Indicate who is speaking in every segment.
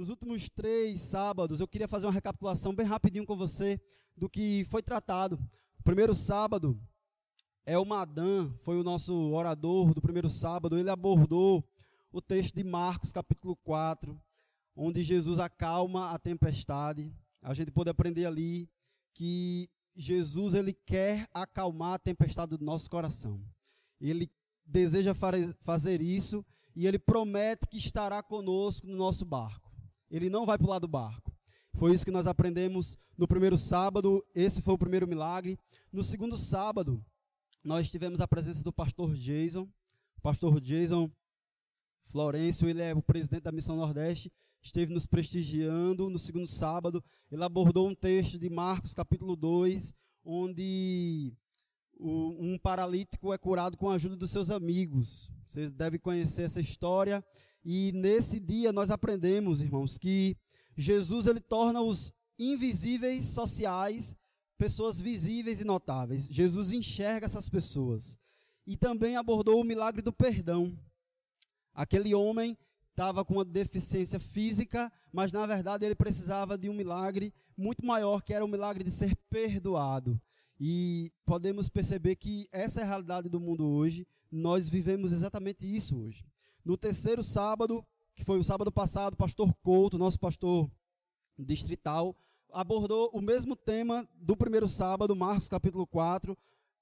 Speaker 1: Nos últimos três sábados, eu queria fazer uma recapitulação bem rapidinho com você do que foi tratado. O primeiro sábado, é o Madan, foi o nosso orador do primeiro sábado, ele abordou o texto de Marcos, capítulo 4, onde Jesus acalma a tempestade. A gente pode aprender ali que Jesus ele quer acalmar a tempestade do nosso coração. Ele deseja fazer isso e ele promete que estará conosco no nosso barco. Ele não vai pular do barco. Foi isso que nós aprendemos no primeiro sábado, esse foi o primeiro milagre. No segundo sábado, nós tivemos a presença do pastor Jason. O pastor Jason Florencio, ele é o presidente da Missão Nordeste, esteve nos prestigiando no segundo sábado. Ele abordou um texto de Marcos, capítulo 2, onde um paralítico é curado com a ajuda dos seus amigos. Vocês devem conhecer essa história. E nesse dia nós aprendemos, irmãos, que Jesus ele torna os invisíveis sociais pessoas visíveis e notáveis. Jesus enxerga essas pessoas. E também abordou o milagre do perdão. Aquele homem estava com uma deficiência física, mas na verdade ele precisava de um milagre muito maior, que era o milagre de ser perdoado. E podemos perceber que essa é a realidade do mundo hoje. Nós vivemos exatamente isso hoje. No terceiro sábado, que foi o sábado passado, o pastor Couto, nosso pastor distrital, abordou o mesmo tema do primeiro sábado, Marcos capítulo 4,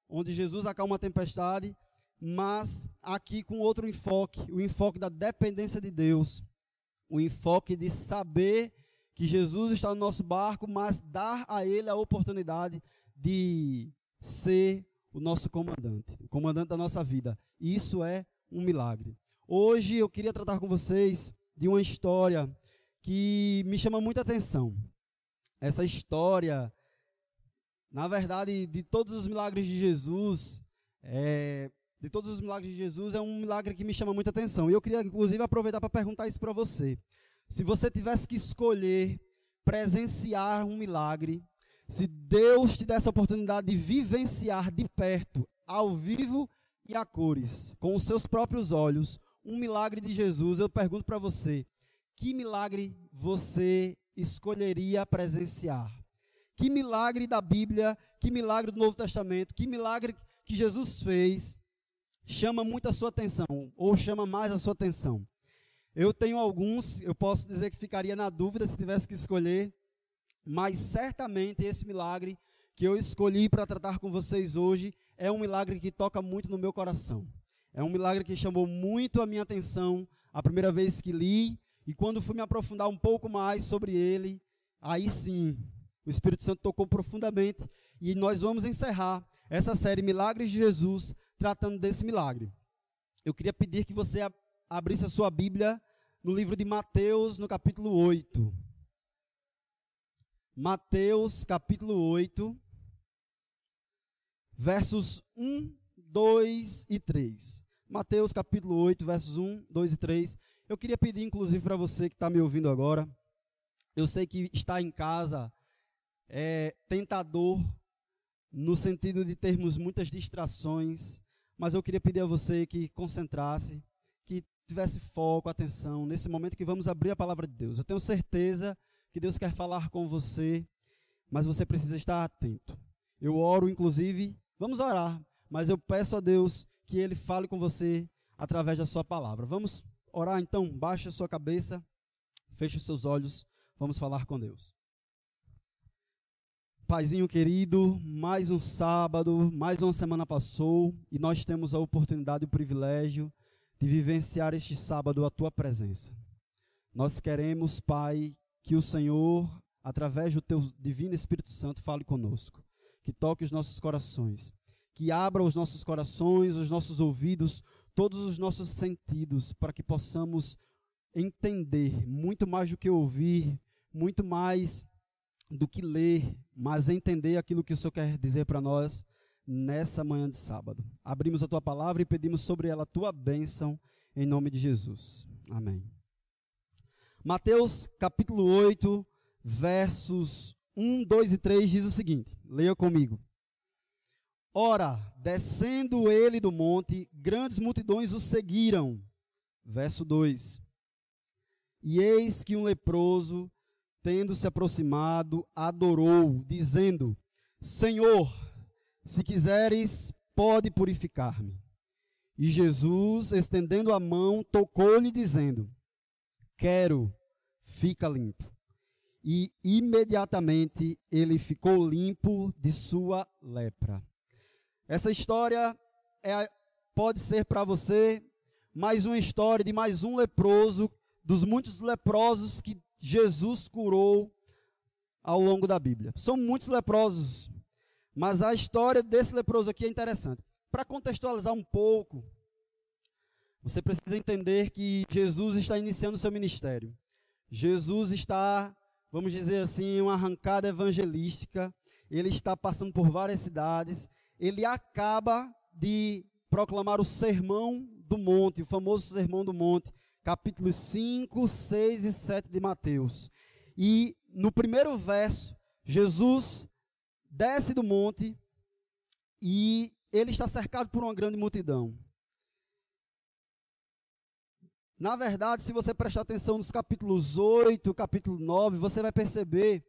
Speaker 1: onde Jesus acalma a tempestade mas aqui com outro enfoque, o enfoque da dependência de Deus, o enfoque de saber que Jesus está no nosso barco, mas dar a ele a oportunidade de ser o nosso comandante, o comandante da nossa vida. Isso é um milagre. Hoje eu queria tratar com vocês de uma história que me chama muita atenção. Essa história, na verdade, de todos os milagres de Jesus, é, de todos os milagres de Jesus, é um milagre que me chama muita atenção. E eu queria, inclusive, aproveitar para perguntar isso para você. Se você tivesse que escolher presenciar um milagre, se Deus te desse a oportunidade de vivenciar de perto, ao vivo e a cores, com os seus próprios olhos, um milagre de Jesus, eu pergunto para você: que milagre você escolheria presenciar? Que milagre da Bíblia, que milagre do Novo Testamento, que milagre que Jesus fez chama muito a sua atenção, ou chama mais a sua atenção? Eu tenho alguns, eu posso dizer que ficaria na dúvida se tivesse que escolher, mas certamente esse milagre que eu escolhi para tratar com vocês hoje é um milagre que toca muito no meu coração. É um milagre que chamou muito a minha atenção a primeira vez que li, e quando fui me aprofundar um pouco mais sobre ele, aí sim, o Espírito Santo tocou profundamente, e nós vamos encerrar essa série Milagres de Jesus tratando desse milagre. Eu queria pedir que você abrisse a sua Bíblia no livro de Mateus, no capítulo 8. Mateus, capítulo 8, versos 1, 2 e 3. Mateus, capítulo 8, versos 1, 2 e 3. Eu queria pedir, inclusive, para você que está me ouvindo agora, eu sei que está em casa é tentador, no sentido de termos muitas distrações, mas eu queria pedir a você que concentrasse, que tivesse foco, atenção, nesse momento que vamos abrir a palavra de Deus. Eu tenho certeza que Deus quer falar com você, mas você precisa estar atento. Eu oro, inclusive, vamos orar, mas eu peço a Deus que Ele fale com você através da sua palavra. Vamos orar então, baixe a sua cabeça, feche os seus olhos, vamos falar com Deus. Paizinho querido, mais um sábado, mais uma semana passou e nós temos a oportunidade e o privilégio de vivenciar este sábado a tua presença. Nós queremos, Pai, que o Senhor, através do teu divino Espírito Santo, fale conosco, que toque os nossos corações, que abra os nossos corações, os nossos ouvidos, todos os nossos sentidos, para que possamos entender muito mais do que ouvir, muito mais do que ler, mas entender aquilo que o Senhor quer dizer para nós nessa manhã de sábado. Abrimos a tua palavra e pedimos sobre ela a tua bênção em nome de Jesus. Amém. Mateus capítulo 8, versos 1, 2 e 3 diz o seguinte: leia comigo. Ora, descendo ele do monte, grandes multidões o seguiram. Verso 2. E eis que um leproso, tendo se aproximado, adorou, dizendo: Senhor, se quiseres, pode purificar-me. E Jesus, estendendo a mão, tocou-lhe, dizendo: Quero, fica limpo. E imediatamente ele ficou limpo de sua lepra. Essa história é, pode ser para você mais uma história de mais um leproso, dos muitos leprosos que Jesus curou ao longo da Bíblia. São muitos leprosos, mas a história desse leproso aqui é interessante. Para contextualizar um pouco, você precisa entender que Jesus está iniciando seu ministério. Jesus está, vamos dizer assim, uma arrancada evangelística. Ele está passando por várias cidades. Ele acaba de proclamar o Sermão do Monte, o famoso Sermão do Monte, capítulos 5, 6 e 7 de Mateus. E no primeiro verso, Jesus desce do monte e ele está cercado por uma grande multidão. Na verdade, se você prestar atenção nos capítulos 8, capítulo 9, você vai perceber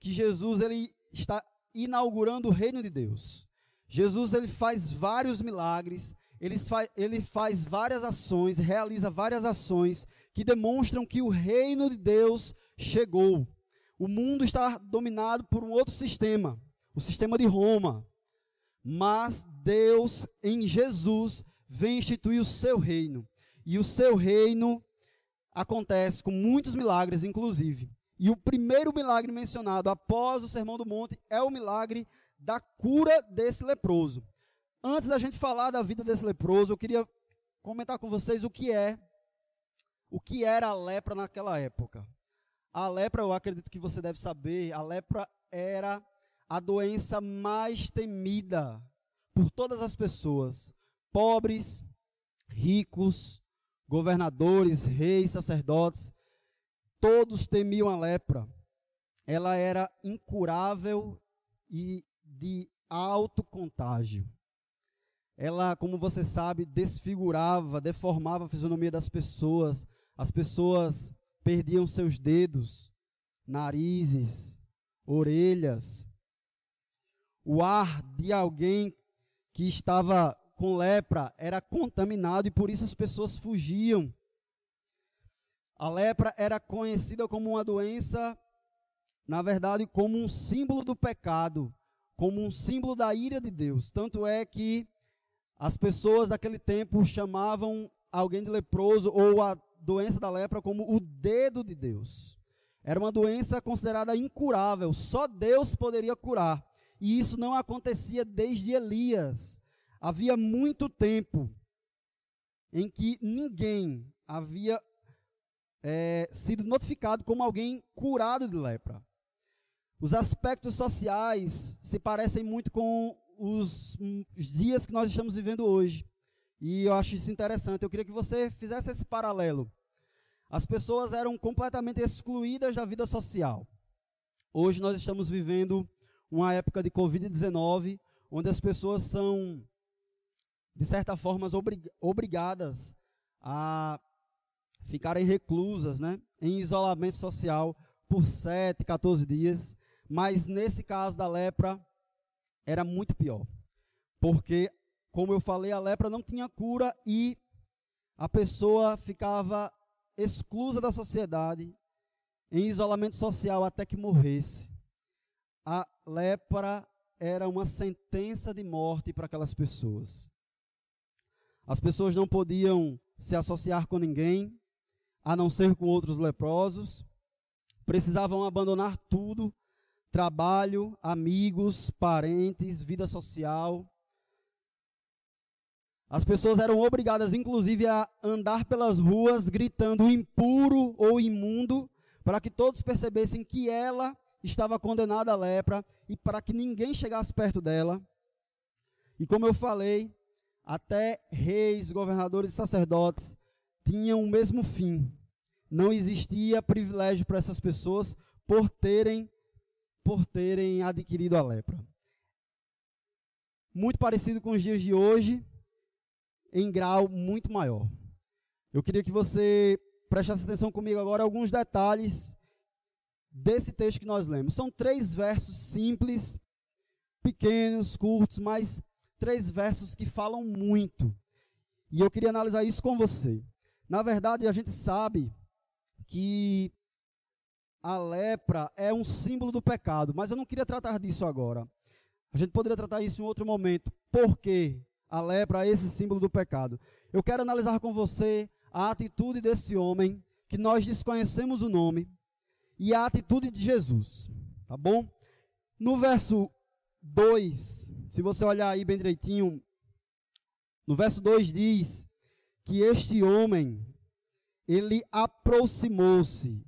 Speaker 1: que Jesus ele está inaugurando o reino de Deus. Jesus ele faz vários milagres, ele faz, ele faz várias ações, realiza várias ações que demonstram que o reino de Deus chegou. O mundo está dominado por um outro sistema, o sistema de Roma. Mas Deus, em Jesus, vem instituir o seu reino. E o seu reino acontece com muitos milagres, inclusive. E o primeiro milagre mencionado após o Sermão do Monte é o milagre da cura desse leproso. Antes da gente falar da vida desse leproso, eu queria comentar com vocês o que é, o que era a lepra naquela época. A lepra, eu acredito que você deve saber, a lepra era a doença mais temida por todas as pessoas, pobres, ricos, governadores, reis, sacerdotes, todos temiam a lepra. Ela era incurável e de alto contágio. Ela, como você sabe, desfigurava, deformava a fisionomia das pessoas. As pessoas perdiam seus dedos, narizes, orelhas. O ar de alguém que estava com lepra era contaminado e por isso as pessoas fugiam. A lepra era conhecida como uma doença, na verdade, como um símbolo do pecado como um símbolo da ira de Deus. Tanto é que as pessoas daquele tempo chamavam alguém de leproso ou a doença da lepra como o dedo de Deus. Era uma doença considerada incurável, só Deus poderia curar. E isso não acontecia desde Elias. Havia muito tempo em que ninguém havia é, sido notificado como alguém curado de lepra. Os aspectos sociais se parecem muito com os, dias que nós estamos vivendo hoje. E eu acho isso interessante. Eu queria que você fizesse esse paralelo. As pessoas eram completamente excluídas da vida social. Hoje nós estamos vivendo uma época de Covid-19, onde as pessoas são, de certa forma, obrig obrigadas a ficarem reclusas, né, em isolamento social por 7, 14 dias. Mas nesse caso da lepra, era muito pior. Porque, como eu falei, a lepra não tinha cura e a pessoa ficava exclusa da sociedade, em isolamento social até que morresse. A lepra era uma sentença de morte para aquelas pessoas. As pessoas não podiam se associar com ninguém, a não ser com outros leprosos, precisavam abandonar tudo trabalho, amigos, parentes, vida social. As pessoas eram obrigadas, inclusive, a andar pelas ruas gritando impuro ou imundo, para que todos percebessem que ela estava condenada à lepra e para que ninguém chegasse perto dela. E como eu falei, até reis, governadores e sacerdotes tinham o mesmo fim. Não existia privilégio para essas pessoas por terem por terem adquirido a lepra. Muito parecido com os dias de hoje, em grau muito maior. Eu queria que você prestasse atenção comigo agora alguns detalhes desse texto que nós lemos. São três versos simples, pequenos, curtos, mas três versos que falam muito. E eu queria analisar isso com você. Na verdade, a gente sabe que a lepra é um símbolo do pecado, mas eu não queria tratar disso agora. A gente poderia tratar isso em outro momento. Por que a lepra é esse símbolo do pecado? Eu quero analisar com você a atitude desse homem, que nós desconhecemos o nome, e a atitude de Jesus. Tá bom? No verso 2, se você olhar aí bem direitinho, no verso 2 diz que este homem, ele aproximou-se.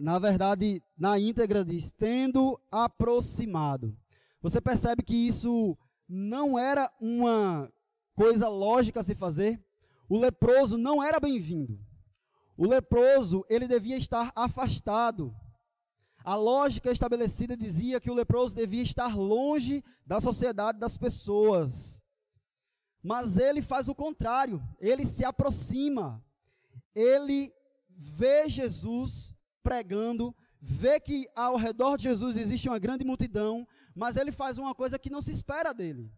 Speaker 1: Na verdade, na íntegra diz, tendo aproximado. Você percebe que isso não era uma coisa lógica a se fazer? O leproso não era bem-vindo. O leproso, ele devia estar afastado. A lógica estabelecida dizia que o leproso devia estar longe da sociedade das pessoas. Mas ele faz o contrário, ele se aproxima. Ele vê Jesus pregando, vê que ao redor de Jesus existe uma grande multidão, mas ele faz uma coisa que não se espera dele.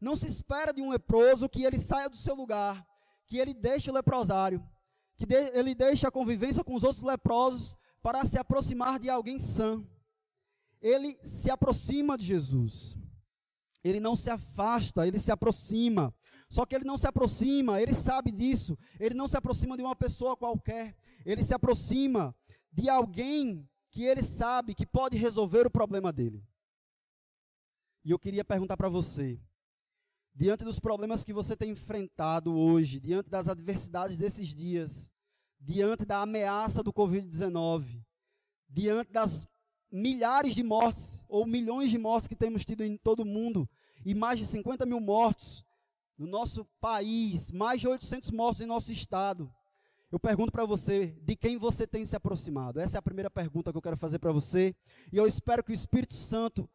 Speaker 1: Não se espera de um leproso que ele saia do seu lugar, que ele deixe o leprosário, que de, ele deixe a convivência com os outros leprosos para se aproximar de alguém sã. Ele se aproxima de Jesus. Ele não se afasta, ele se aproxima. Só que ele não se aproxima, ele sabe disso. Ele não se aproxima de uma pessoa qualquer. Ele se aproxima de alguém que ele sabe que pode resolver o problema dele. E eu queria perguntar para você: diante dos problemas que você tem enfrentado hoje, diante das adversidades desses dias, diante da ameaça do Covid-19, diante das milhares de mortes ou milhões de mortes que temos tido em todo o mundo e mais de 50 mil mortos no nosso país, mais de 800 mortos em nosso estado. Eu pergunto para você, de quem você tem se aproximado? Essa é a primeira pergunta que eu quero fazer para você. E eu espero que o Espírito Santo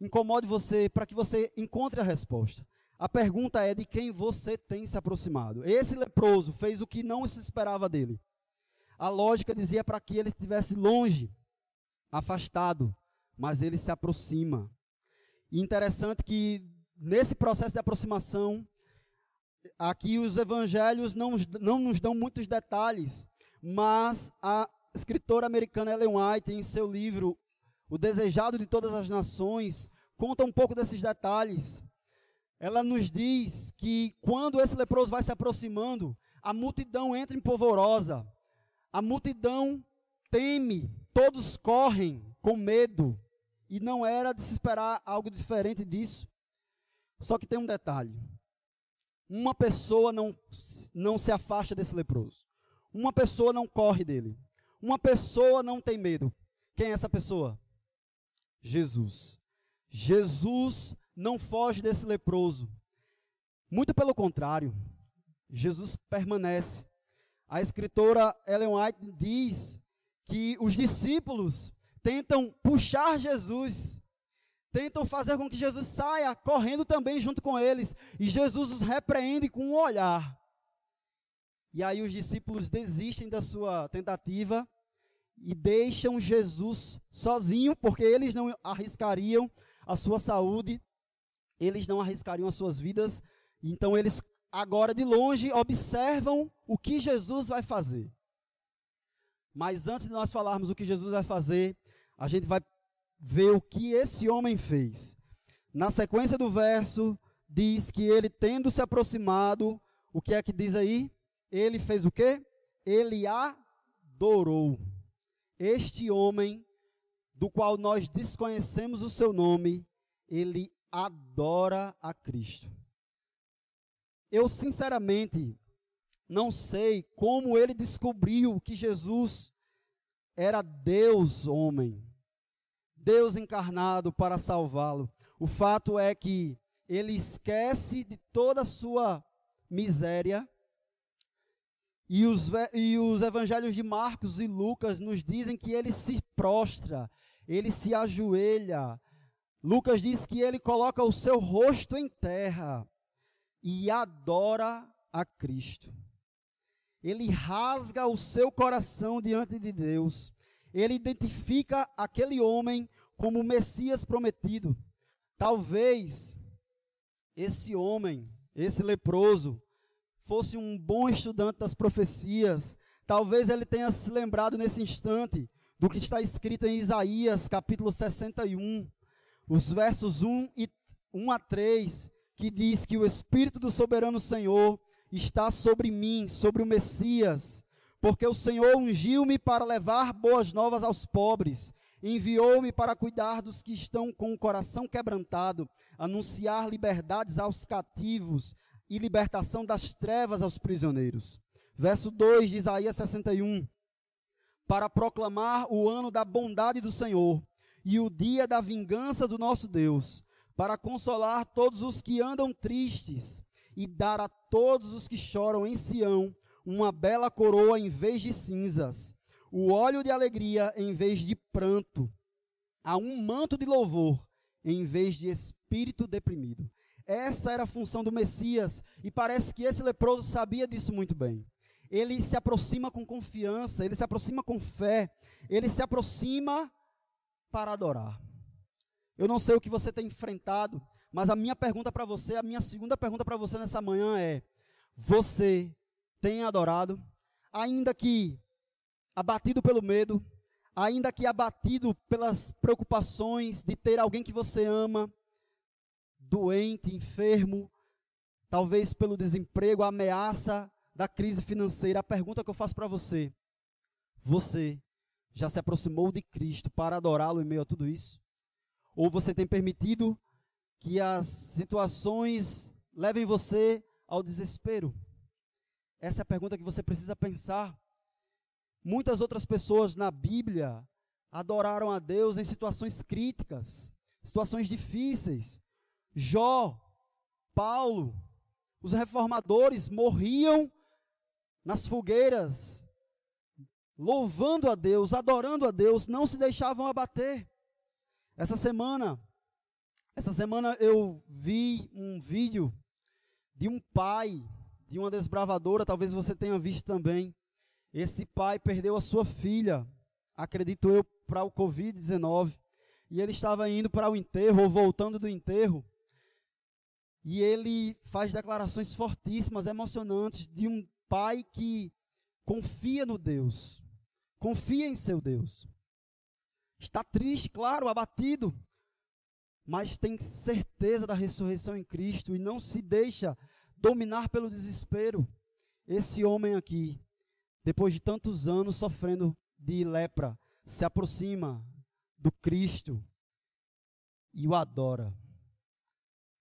Speaker 1: incomode você para que você encontre a resposta. A pergunta é de quem você tem se aproximado. Esse leproso fez o que não se esperava dele. A lógica dizia para que ele estivesse longe, afastado, mas ele se aproxima. E interessante que nesse processo de aproximação, aqui os evangelhos não, não nos dão muitos detalhes, mas a escritora americana Ellen White, em seu livro O Desejado de Todas as Nações, conta um pouco desses detalhes. Ela nos diz que quando esse leproso vai se aproximando, a multidão entra em polvorosa, a multidão teme, todos correm com medo, e não era de se esperar algo diferente disso. Só que tem um detalhe: uma pessoa não, não se afasta desse leproso, uma pessoa não corre dele, uma pessoa não tem medo. Quem é essa pessoa? Jesus. Jesus não foge desse leproso. Muito pelo contrário, Jesus permanece. A escritora Ellen White diz que os discípulos tentam puxar Jesus, tentam fazer com que Jesus saia correndo também junto com eles, e Jesus os repreende com um olhar. E aí os discípulos desistem da sua tentativa e deixam Jesus sozinho, porque eles não arriscariam a sua saúde eles não arriscariam as suas vidas, então eles agora de longe observam o que Jesus vai fazer. Mas antes de nós falarmos o que Jesus vai fazer, a gente vai ver o que esse homem fez. Na sequência do verso, diz que ele, tendo se aproximado, o que é que diz aí? Ele fez o quê? Ele adorou. Este homem, do qual nós desconhecemos o seu nome, ele adora a Cristo. Eu, sinceramente, não sei como ele descobriu que Jesus era Deus homem, Deus encarnado para salvá-lo. O fato é que ele esquece de toda a sua miséria. E os, e os evangelhos de Marcos e Lucas nos dizem que ele se prostra, ele se ajoelha, Lucas diz que ele coloca o seu rosto em terra e adora a Cristo. ele rasga o seu coração diante de Deus. Ele identifica aquele homem como o Messias prometido. Talvez esse homem, esse leproso, fosse um bom estudante das profecias. Talvez ele tenha se lembrado nesse instante do que está escrito em Isaías, capítulo 61, os versos 1 e 1 a 3, que diz que o espírito do soberano Senhor está sobre mim, sobre o Messias, porque o Senhor ungiu-me para levar boas novas aos pobres, enviou-me para cuidar dos que estão com o coração quebrantado, anunciar liberdades aos cativos e libertação das trevas aos prisioneiros. Verso 2 de Isaías 61. Para proclamar o ano da bondade do Senhor e o dia da vingança do nosso Deus, para consolar todos os que andam tristes e dar a todos os que choram em Sião uma bela coroa em vez de cinzas, o óleo de alegria em vez de pranto, a um manto de louvor em vez de espírito deprimido. Essa era a função do Messias e parece que esse leproso sabia disso muito bem. Ele se aproxima com confiança, ele se aproxima com fé, ele se aproxima para adorar. Eu não sei o que você tem enfrentado, mas a minha pergunta para você, a minha segunda pergunta para você nessa manhã é: você tem adorado? Ainda que abatido pelo medo, ainda que abatido pelas preocupações de ter alguém que você ama, doente, enfermo, talvez pelo desemprego, a ameaça da crise financeira, a pergunta que eu faço para você: você já se aproximou de Cristo para adorá-lo em meio a tudo isso? Ou você tem permitido que as situações levem você ao desespero? Essa é a pergunta que você precisa pensar. Muitas outras pessoas na Bíblia adoraram a Deus em situações críticas, situações difíceis. Jó, Paulo, os reformadores morriam nas fogueiras, louvando a Deus, adorando a Deus, não se deixavam abater. Essa semana, essa semana eu vi um vídeo de um pai, de uma desbravadora, talvez você tenha visto também. Esse pai perdeu a sua filha, acredito eu, para o Covid-19. E ele estava indo para o enterro, ou voltando do enterro. E ele faz declarações fortíssimas, emocionantes, de um pai que confia no Deus, confia em seu Deus. Está triste, claro, abatido, mas tem certeza da ressurreição em Cristo e não se deixa dominar pelo desespero. Esse homem aqui, depois de tantos anos sofrendo de lepra, se aproxima do Cristo e o adora.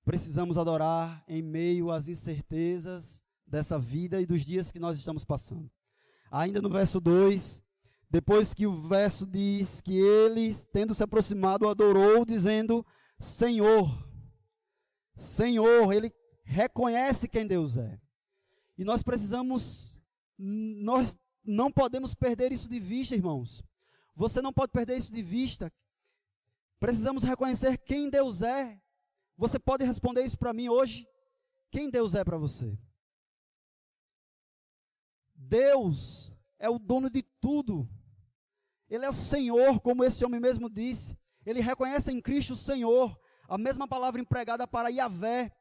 Speaker 1: Precisamos adorar em meio às incertezas dessa vida e dos dias que nós estamos passando. Ainda no verso 2, depois que o verso diz que ele, tendo se aproximado, adorou, dizendo: Senhor. Senhor, ele reconhece quem Deus é. E nós precisamos, nós não podemos perder isso de vista, irmãos. Você não pode perder isso de vista. Precisamos reconhecer quem Deus é. Você pode responder isso para mim hoje? Quem Deus é para você? Deus é o dono de tudo. Ele é o Senhor, como esse homem mesmo disse. Ele reconhece em Cristo o Senhor. A mesma palavra empregada para Yahvé,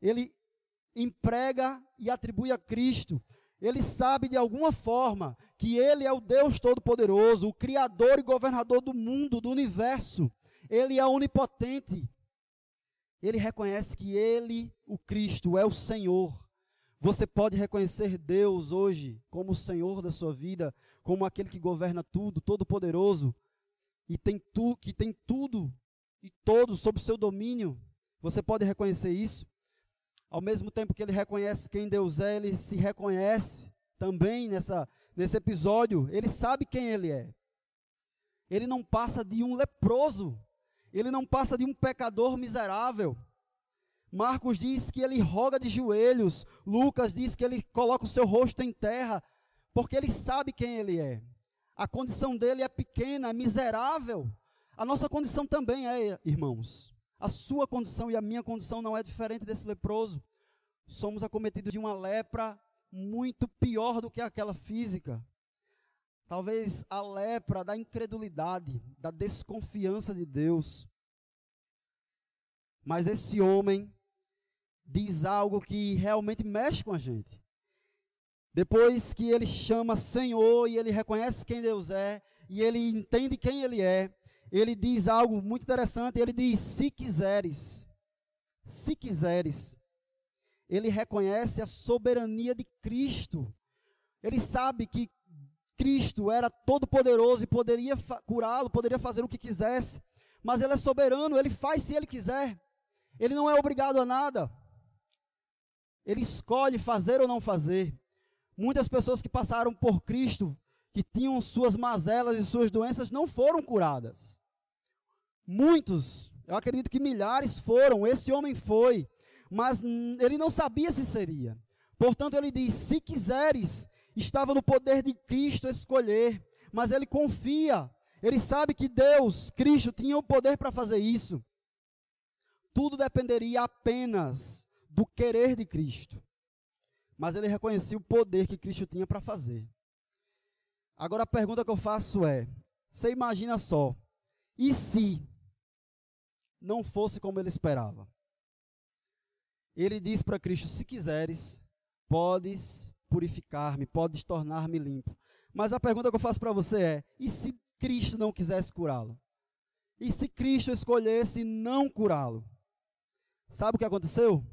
Speaker 1: ele emprega e atribui a Cristo. Ele sabe de alguma forma que ele é o Deus Todo-Poderoso, o Criador e governador do mundo, do universo. Ele é onipotente. Ele reconhece que ele, o Cristo, é o Senhor. Você pode reconhecer Deus hoje como o Senhor da sua vida, como aquele que governa tudo, todo-poderoso e tem tu, que tem tudo e todos sob seu domínio. Você pode reconhecer isso? Ao mesmo tempo que ele reconhece quem Deus é, ele se reconhece também nessa, nesse episódio. Ele sabe quem ele é. Ele não passa de um leproso. Ele não passa de um pecador miserável. Marcos diz que ele roga de joelhos. Lucas diz que ele coloca o seu rosto em terra, porque ele sabe quem ele é. A condição dele é pequena, é miserável. A nossa condição também é, irmãos. A sua condição e a minha condição não é diferente desse leproso. Somos acometidos de uma lepra muito pior do que aquela física. Talvez a lepra da incredulidade, da desconfiança de Deus. Mas esse homem diz algo que realmente mexe com a gente. Depois que ele chama Senhor e ele reconhece quem Deus é, e ele entende quem ele é, ele diz algo muito interessante. Ele diz: Se quiseres, se quiseres. Ele reconhece a soberania de Cristo. Ele sabe que Cristo era todo-poderoso e poderia curá-lo, poderia fazer o que quisesse. Mas ele é soberano, ele faz se ele quiser. Ele não é obrigado a nada. Ele escolhe fazer ou não fazer. Muitas pessoas que passaram por Cristo, que tinham suas mazelas e suas doenças, não foram curadas. Muitos, eu acredito que milhares foram, esse homem foi, mas ele não sabia se seria. Portanto, ele diz: se quiseres, estava no poder de Cristo escolher, mas ele confia, ele sabe que Deus, Cristo, tinha o poder para fazer isso. Tudo dependeria apenas do querer de Cristo. Mas ele reconhecia o poder que Cristo tinha para fazer. Agora a pergunta que eu faço é: você imagina só, e se não fosse como ele esperava? Ele diz para Cristo: se quiseres, podes purificar-me, podes tornar-me limpo. Mas a pergunta que eu faço para você é: e se Cristo não quisesse curá-lo? E se Cristo escolhesse não curá-lo? Sabe o que aconteceu?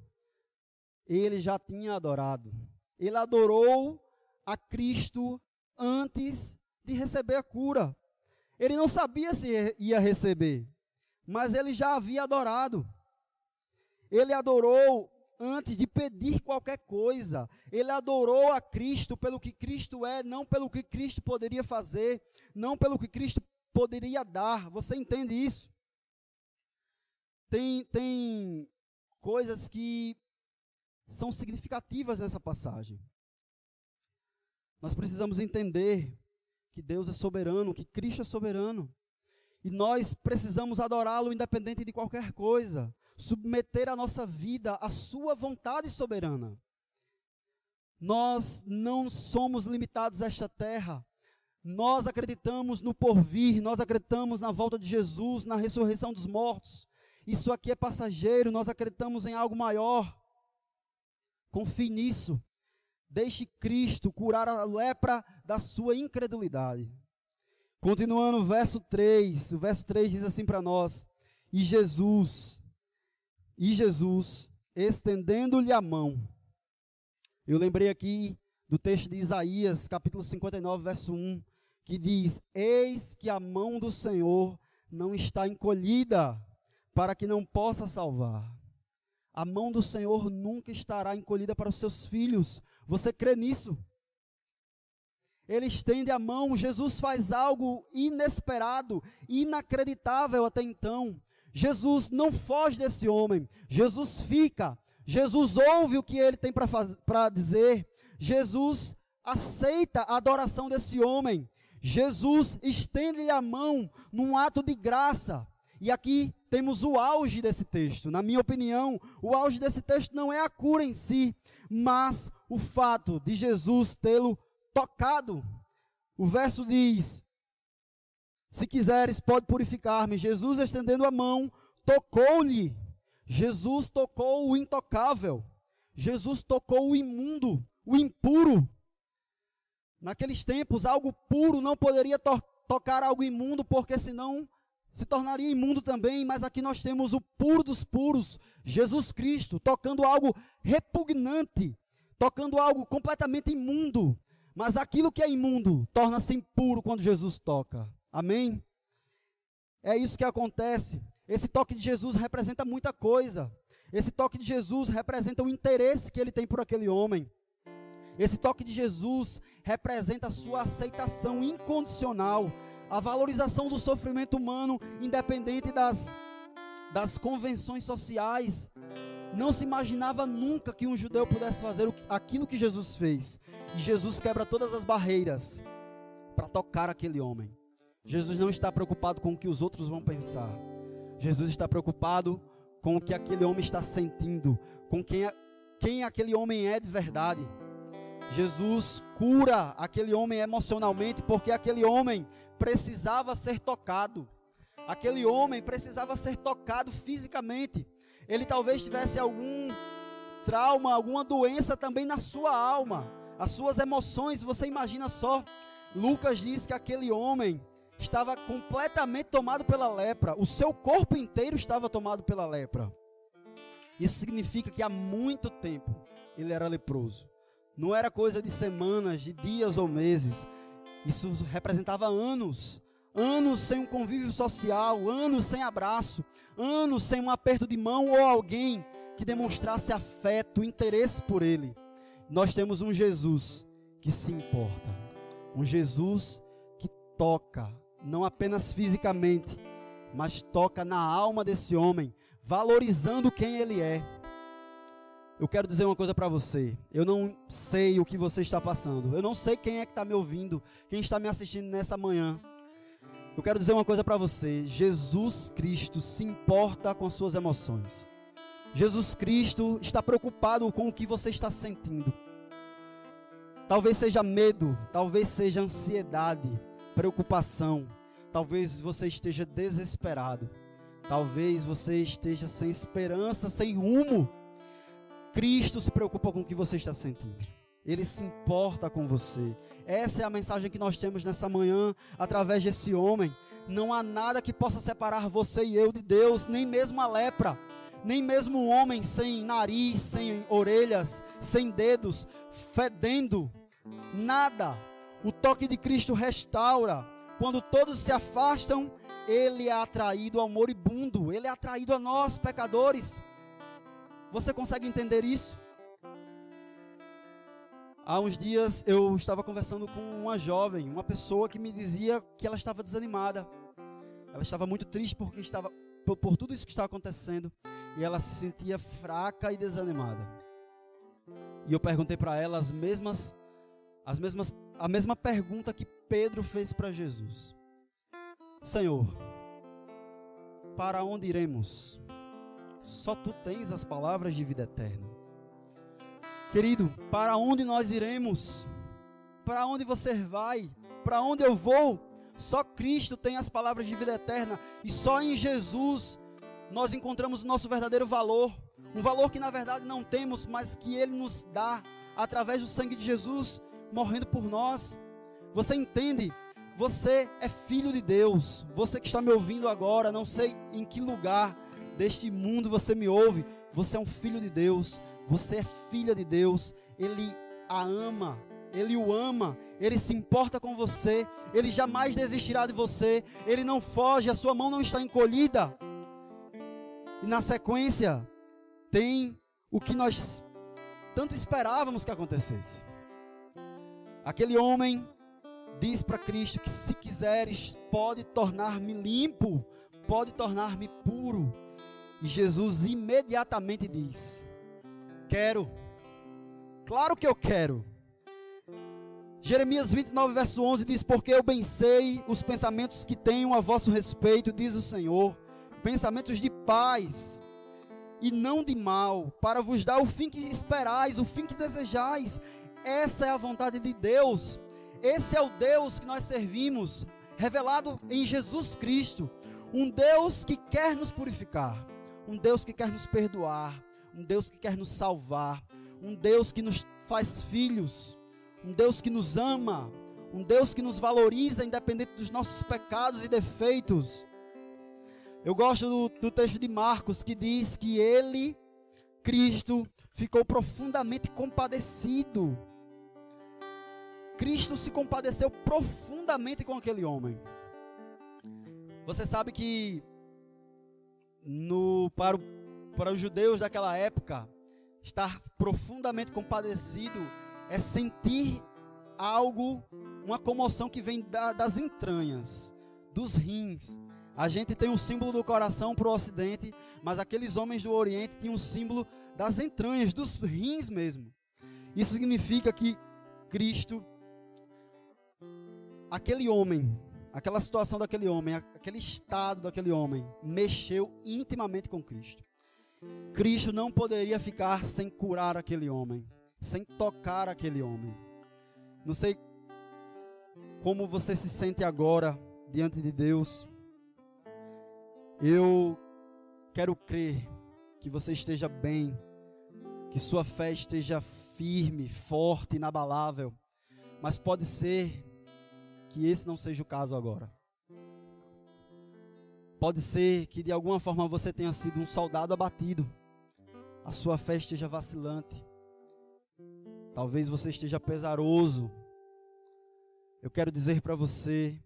Speaker 1: ele já tinha adorado. Ele adorou a Cristo antes de receber a cura. Ele não sabia se ia receber, mas ele já havia adorado. Ele adorou antes de pedir qualquer coisa. Ele adorou a Cristo pelo que Cristo é, não pelo que Cristo poderia fazer, não pelo que Cristo poderia dar. Você entende isso? Tem, tem coisas que são significativas nessa passagem. Nós precisamos entender que Deus é soberano, que Cristo é soberano. E nós precisamos adorá-lo independente de qualquer coisa, submeter a nossa vida à sua vontade soberana. Nós não somos limitados a esta terra. Nós acreditamos no porvir, nós acreditamos na volta de Jesus, na ressurreição dos mortos. Isso aqui é passageiro, nós acreditamos em algo maior. Confie nisso. Deixe Cristo curar a lepra da sua incredulidade. Continuando o verso 3, o verso 3 diz assim para nós: E Jesus, e Jesus, estendendo-lhe a mão. Eu lembrei aqui do texto de Isaías, capítulo 59, verso 1, que diz: Eis que a mão do Senhor não está encolhida, para que não possa salvar a mão do Senhor nunca estará encolhida para os seus filhos. Você crê nisso? Ele estende a mão, Jesus faz algo inesperado, inacreditável até então. Jesus não foge desse homem, Jesus fica, Jesus ouve o que ele tem para dizer, Jesus aceita a adoração desse homem, Jesus estende-lhe a mão num ato de graça. E aqui temos o auge desse texto. Na minha opinião, o auge desse texto não é a cura em si, mas o fato de Jesus tê-lo tocado. O verso diz: Se quiseres, pode purificar-me. Jesus, estendendo a mão, tocou-lhe. Jesus tocou o intocável. Jesus tocou o imundo, o impuro. Naqueles tempos, algo puro não poderia to tocar algo imundo, porque senão se tornaria imundo também, mas aqui nós temos o puro dos puros, Jesus Cristo, tocando algo repugnante, tocando algo completamente imundo. Mas aquilo que é imundo torna-se impuro quando Jesus toca. Amém? É isso que acontece. Esse toque de Jesus representa muita coisa. Esse toque de Jesus representa o interesse que ele tem por aquele homem. Esse toque de Jesus representa a sua aceitação incondicional a valorização do sofrimento humano, independente das, das convenções sociais. Não se imaginava nunca que um judeu pudesse fazer aquilo que Jesus fez. E Jesus quebra todas as barreiras para tocar aquele homem. Jesus não está preocupado com o que os outros vão pensar. Jesus está preocupado com o que aquele homem está sentindo, com quem, quem aquele homem é de verdade. Jesus cura aquele homem emocionalmente porque aquele homem precisava ser tocado. Aquele homem precisava ser tocado fisicamente. Ele talvez tivesse algum trauma, alguma doença também na sua alma, as suas emoções. Você imagina só. Lucas diz que aquele homem estava completamente tomado pela lepra, o seu corpo inteiro estava tomado pela lepra. Isso significa que há muito tempo ele era leproso. Não era coisa de semanas, de dias ou meses. Isso representava anos. Anos sem um convívio social, anos sem abraço, anos sem um aperto de mão ou alguém que demonstrasse afeto, interesse por ele. Nós temos um Jesus que se importa. Um Jesus que toca, não apenas fisicamente, mas toca na alma desse homem, valorizando quem ele é. Eu quero dizer uma coisa para você. Eu não sei o que você está passando. Eu não sei quem é que está me ouvindo, quem está me assistindo nessa manhã. Eu quero dizer uma coisa para você. Jesus Cristo se importa com as suas emoções. Jesus Cristo está preocupado com o que você está sentindo. Talvez seja medo, talvez seja ansiedade, preocupação. Talvez você esteja desesperado. Talvez você esteja sem esperança, sem rumo. Cristo se preocupa com o que você está sentindo. Ele se importa com você. Essa é a mensagem que nós temos nessa manhã, através desse homem. Não há nada que possa separar você e eu de Deus, nem mesmo a lepra, nem mesmo um homem sem nariz, sem orelhas, sem dedos, fedendo. Nada. O toque de Cristo restaura. Quando todos se afastam, ele é atraído ao moribundo, ele é atraído a nós, pecadores. Você consegue entender isso? Há uns dias eu estava conversando com uma jovem, uma pessoa que me dizia que ela estava desanimada. Ela estava muito triste porque estava por, por tudo isso que estava acontecendo e ela se sentia fraca e desanimada. E eu perguntei para ela as mesmas as mesmas a mesma pergunta que Pedro fez para Jesus. Senhor, para onde iremos? Só tu tens as palavras de vida eterna. Querido, para onde nós iremos? Para onde você vai? Para onde eu vou? Só Cristo tem as palavras de vida eterna e só em Jesus nós encontramos o nosso verdadeiro valor, um valor que na verdade não temos, mas que ele nos dá através do sangue de Jesus morrendo por nós. Você entende? Você é filho de Deus. Você que está me ouvindo agora, não sei em que lugar deste mundo você me ouve, você é um filho de Deus, você é filha de Deus, Ele a ama, Ele o ama, Ele se importa com você, Ele jamais desistirá de você, Ele não foge, a sua mão não está encolhida. E na sequência, tem o que nós tanto esperávamos que acontecesse. Aquele homem diz para Cristo que se quiseres, pode tornar-me limpo, pode tornar-me puro. E Jesus imediatamente diz: Quero. Claro que eu quero. Jeremias 29, verso 11 diz: Porque eu bem sei os pensamentos que tenho a vosso respeito, diz o Senhor, pensamentos de paz e não de mal, para vos dar o fim que esperais, o fim que desejais. Essa é a vontade de Deus. Esse é o Deus que nós servimos, revelado em Jesus Cristo. Um Deus que quer nos purificar um Deus que quer nos perdoar, um Deus que quer nos salvar, um Deus que nos faz filhos, um Deus que nos ama, um Deus que nos valoriza independente dos nossos pecados e defeitos. Eu gosto do, do texto de Marcos que diz que ele, Cristo, ficou profundamente compadecido. Cristo se compadeceu profundamente com aquele homem. Você sabe que no, para, o, para os judeus daquela época, estar profundamente compadecido é sentir algo, uma comoção que vem da, das entranhas, dos rins. A gente tem um símbolo do coração para o ocidente, mas aqueles homens do oriente tinham um símbolo das entranhas, dos rins mesmo. Isso significa que Cristo, aquele homem, aquela situação daquele homem, aquele estado daquele homem, mexeu intimamente com Cristo. Cristo não poderia ficar sem curar aquele homem, sem tocar aquele homem. Não sei como você se sente agora diante de Deus. Eu quero crer que você esteja bem, que sua fé esteja firme, forte, inabalável. Mas pode ser que esse não seja o caso agora. Pode ser que de alguma forma você tenha sido um soldado abatido. A sua fé esteja vacilante. Talvez você esteja pesaroso. Eu quero dizer para você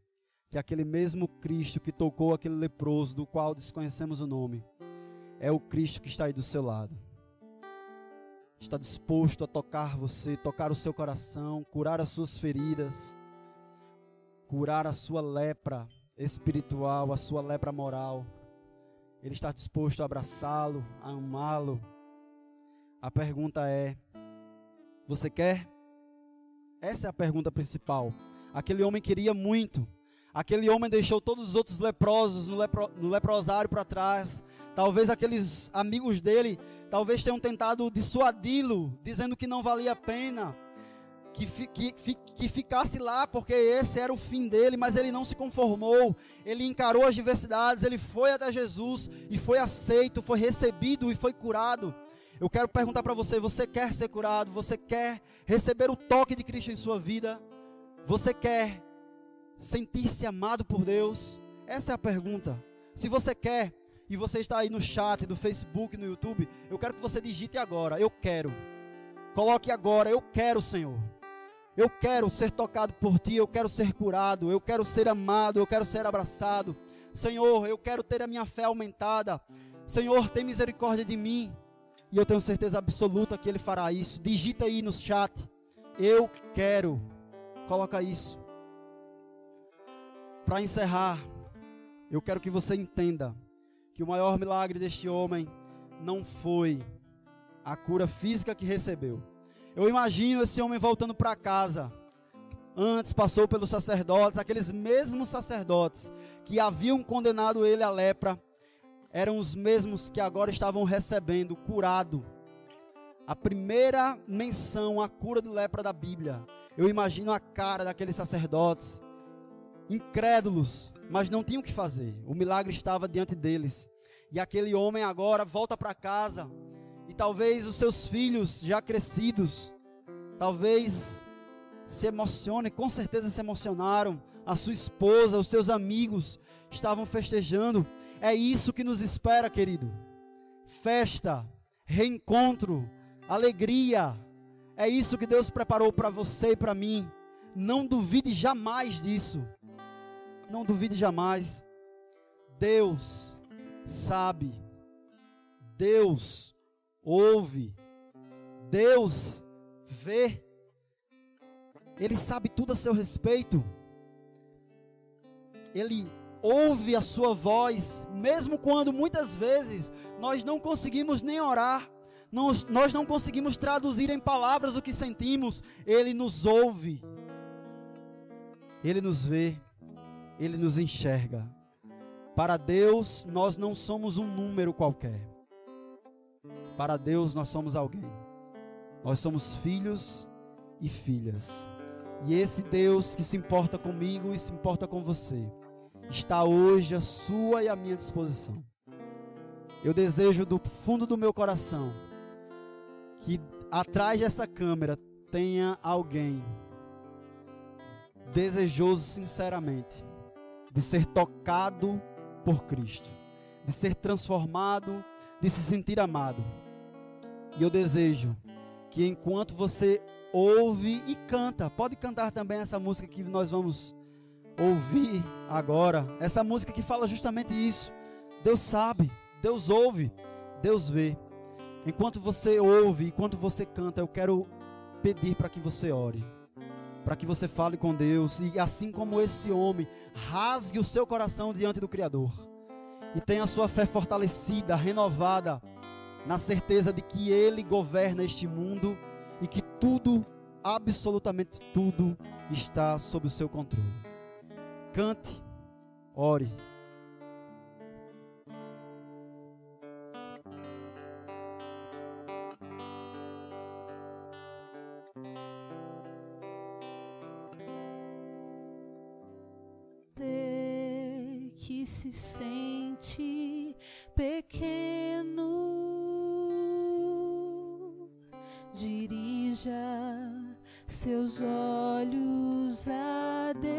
Speaker 1: que aquele mesmo Cristo que tocou aquele leproso, do qual desconhecemos o nome, é o Cristo que está aí do seu lado. Está disposto a tocar você, tocar o seu coração, curar as suas feridas, curar a sua lepra espiritual, a sua lepra moral. Ele está disposto a abraçá-lo, a amá-lo. A pergunta é: você quer? Essa é a pergunta principal. Aquele homem queria muito. Aquele homem deixou todos os outros leprosos no, lepro, no leprosário para trás. Talvez aqueles amigos dele, talvez tenham tentado dissuadi-lo, dizendo que não valia a pena, que, que, que ficasse lá, porque esse era o fim dele, mas ele não se conformou. Ele encarou as diversidades, ele foi até Jesus e foi aceito, foi recebido e foi curado. Eu quero perguntar para você: você quer ser curado? Você quer receber o toque de Cristo em sua vida? Você quer sentir-se amado por Deus? Essa é a pergunta. Se você quer, e você está aí no chat do Facebook, no YouTube, eu quero que você digite agora: Eu quero. Coloque agora: Eu quero, Senhor. Eu quero ser tocado por Ti, eu quero ser curado, eu quero ser amado, eu quero ser abraçado. Senhor, eu quero ter a minha fé aumentada. Senhor, tem misericórdia de mim. E eu tenho certeza absoluta que Ele fará isso. Digita aí no chat: Eu quero. Coloca isso. Para encerrar, eu quero que você entenda que o maior milagre deste homem não foi a cura física que recebeu. Eu imagino esse homem voltando para casa. Antes passou pelos sacerdotes, aqueles mesmos sacerdotes que haviam condenado ele à lepra, eram os mesmos que agora estavam recebendo curado. A primeira menção à cura de lepra da Bíblia eu imagino a cara daqueles sacerdotes, incrédulos, mas não tinham o que fazer. O milagre estava diante deles. E aquele homem agora volta para casa. Talvez os seus filhos já crescidos, talvez se emocionem, com certeza se emocionaram. A sua esposa, os seus amigos estavam festejando. É isso que nos espera, querido. Festa, reencontro, alegria, é isso que Deus preparou para você e para mim. Não duvide jamais disso. Não duvide jamais. Deus sabe. Deus ouve. Deus vê. Ele sabe tudo a seu respeito. Ele ouve a sua voz, mesmo quando muitas vezes nós não conseguimos nem orar nós, nós não conseguimos traduzir em palavras o que sentimos, Ele nos ouve, Ele nos vê, Ele nos enxerga. Para Deus, nós não somos um número qualquer. Para Deus, nós somos alguém. Nós somos filhos e filhas. E esse Deus que se importa comigo e se importa com você, está hoje à sua e à minha disposição. Eu desejo do fundo do meu coração que atrás dessa câmera tenha alguém desejoso sinceramente de ser tocado por Cristo, de ser transformado, de se sentir amado. E eu desejo que enquanto você ouve e canta, pode cantar também essa música que nós vamos ouvir agora, essa música que fala justamente isso. Deus sabe, Deus ouve, Deus vê. Enquanto você ouve, enquanto você canta, eu quero pedir para que você ore, para que você fale com Deus e, assim como esse homem, rasgue o seu coração diante do Criador e tenha a sua fé fortalecida, renovada, na certeza de que Ele governa este mundo e que tudo, absolutamente tudo, está sob o seu controle. Cante, ore.
Speaker 2: que se sente pequeno seus olhos a Deus.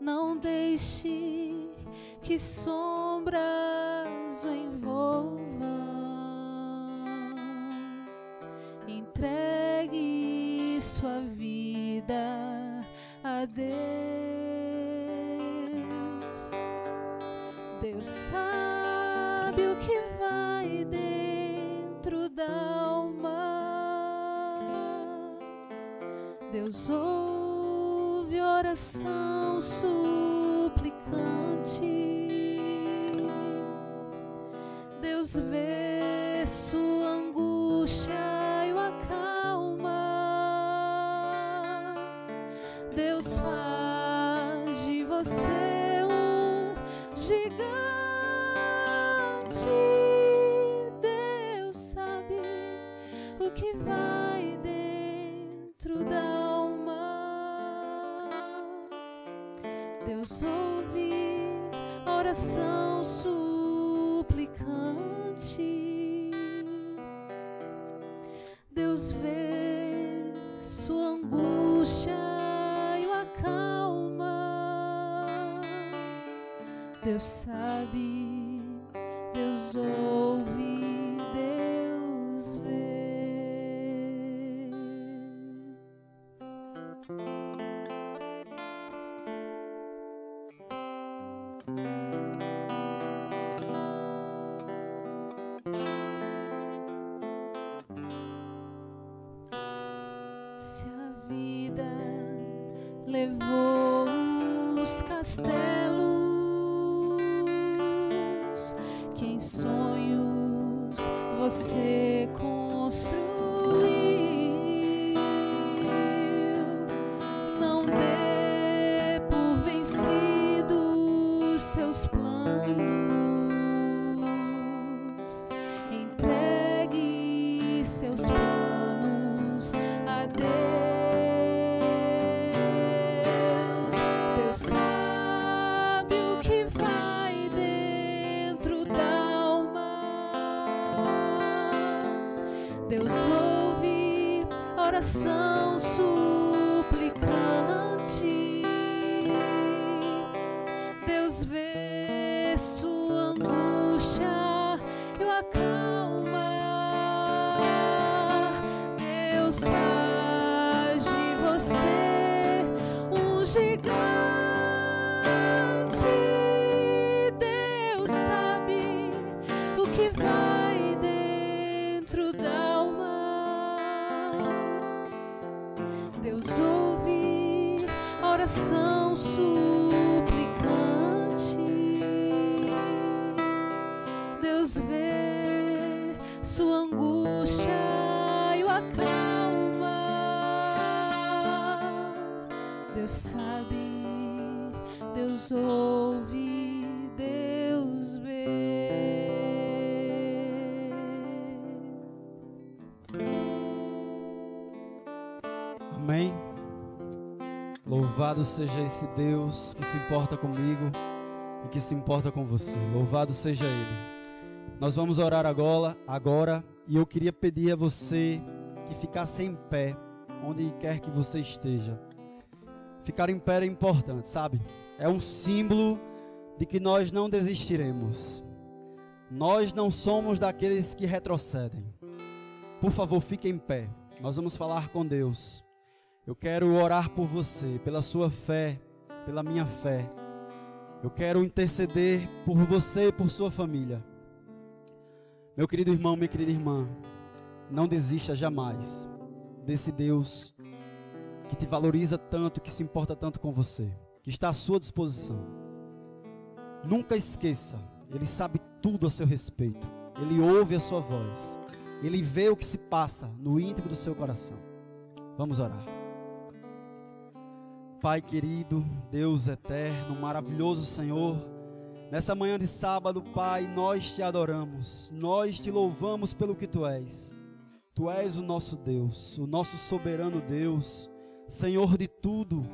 Speaker 2: Não deixe que sombras o envolvam. Entregue sua vida a Deus. Deus sabe o que Deus ouve oração suplicante. Deus vê sua angústia e o acalma. Deus faz de você a oração suplicante. Deus vê sua angústia e o acalma. Deus sabe, oração suplicante. Deus vê sua angústia e o a oração suplicante. Deus vê sua angústia e o acalma. Deus sabe, Deus ouve,
Speaker 1: Louvado seja esse Deus que se importa comigo e que se importa com você. Louvado seja Ele. Nós vamos orar agora, agora, e eu queria pedir a você que ficasse em pé, onde quer que você esteja. Ficar em pé é importante, sabe? É um símbolo de que nós não desistiremos. Nós não somos daqueles que retrocedem. Por favor, fique em pé. Nós vamos falar com Deus. Eu quero orar por você, pela sua fé, pela minha fé. Eu quero interceder por você e por sua família. Meu querido irmão, minha querida irmã, não desista jamais desse Deus que te valoriza tanto, que se importa tanto com você, que está à sua disposição. Nunca esqueça, Ele sabe tudo a seu respeito, Ele ouve a sua voz, Ele vê o que se passa no íntimo do seu coração. Vamos orar. Pai querido, Deus eterno, maravilhoso Senhor, nessa manhã de sábado, Pai, nós te adoramos, nós te louvamos pelo que tu és. Tu és o nosso Deus, o nosso soberano Deus, Senhor de tudo.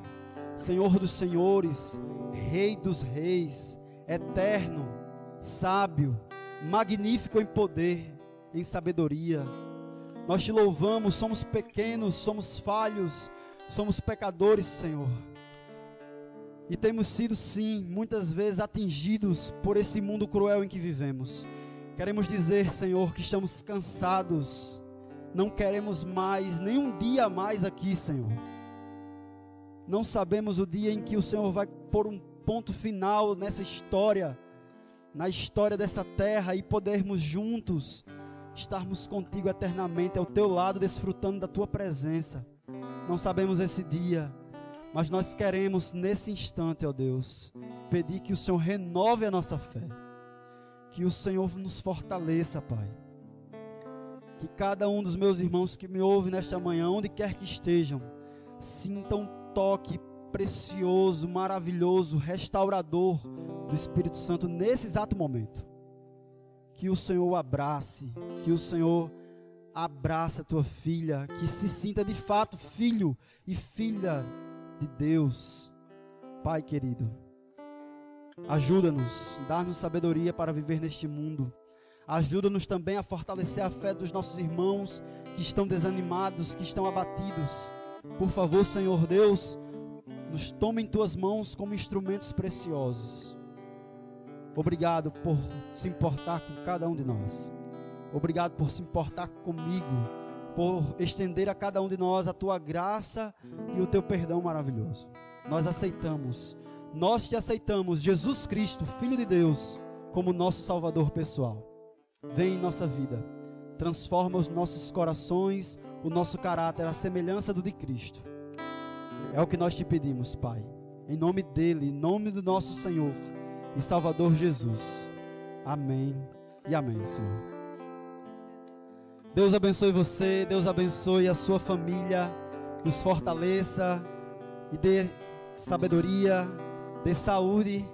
Speaker 1: Senhor dos senhores, Rei dos reis, eterno, sábio, magnífico em poder, em sabedoria. Nós te louvamos, somos pequenos, somos falhos, somos pecadores, Senhor. E temos sido, sim, muitas vezes atingidos por esse mundo cruel em que vivemos. Queremos dizer, Senhor, que estamos cansados, não queremos mais, nem um dia mais aqui, Senhor. Não sabemos o dia em que o Senhor vai pôr um ponto final nessa história, na história dessa terra e podermos juntos estarmos contigo eternamente, ao teu lado, desfrutando da tua presença. Não sabemos esse dia, mas nós queremos nesse instante, ó Deus, pedir que o Senhor renove a nossa fé, que o Senhor nos fortaleça, Pai. Que cada um dos meus irmãos que me ouve nesta manhã, onde quer que estejam, sintam um toque precioso, maravilhoso, restaurador do Espírito Santo nesse exato momento. Que o Senhor o abrace, que o Senhor abrace a tua filha, que se sinta de fato filho e filha de Deus. Pai querido, ajuda-nos, dá-nos sabedoria para viver neste mundo. Ajuda-nos também a fortalecer a fé dos nossos irmãos que estão desanimados, que estão abatidos. Por favor, Senhor Deus, nos toma em tuas mãos como instrumentos preciosos. Obrigado por se importar com cada um de nós. Obrigado por se importar comigo por estender a cada um de nós a tua graça e o teu perdão maravilhoso. Nós aceitamos, nós te aceitamos, Jesus Cristo, Filho de Deus, como nosso Salvador pessoal. Vem em nossa vida, transforma os nossos corações, o nosso caráter, a semelhança do de Cristo. É o que nós te pedimos, Pai. Em nome dele, em nome do nosso Senhor e Salvador Jesus. Amém e amém, Senhor. Deus abençoe você, Deus abençoe a sua família, nos fortaleça e dê sabedoria, dê saúde.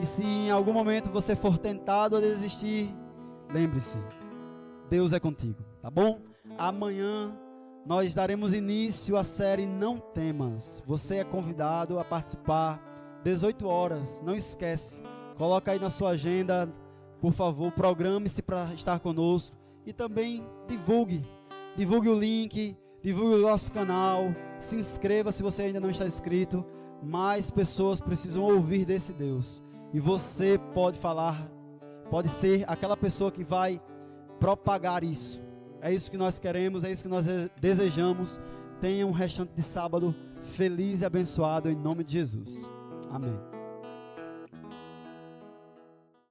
Speaker 1: E se em algum momento você for tentado a desistir, lembre-se, Deus é contigo, tá bom? Amanhã nós daremos início à série Não Temas. Você é convidado a participar 18 horas, não esquece. Coloca aí na sua agenda, por favor, programe-se para estar conosco e também divulgue. Divulgue o link, divulgue o nosso canal, se inscreva se você ainda não está inscrito. Mais pessoas precisam ouvir desse Deus. E você pode falar, pode ser aquela pessoa que vai propagar isso. É isso que nós queremos, é isso que nós desejamos. Tenha um restante de sábado feliz e abençoado em nome de Jesus. Amém.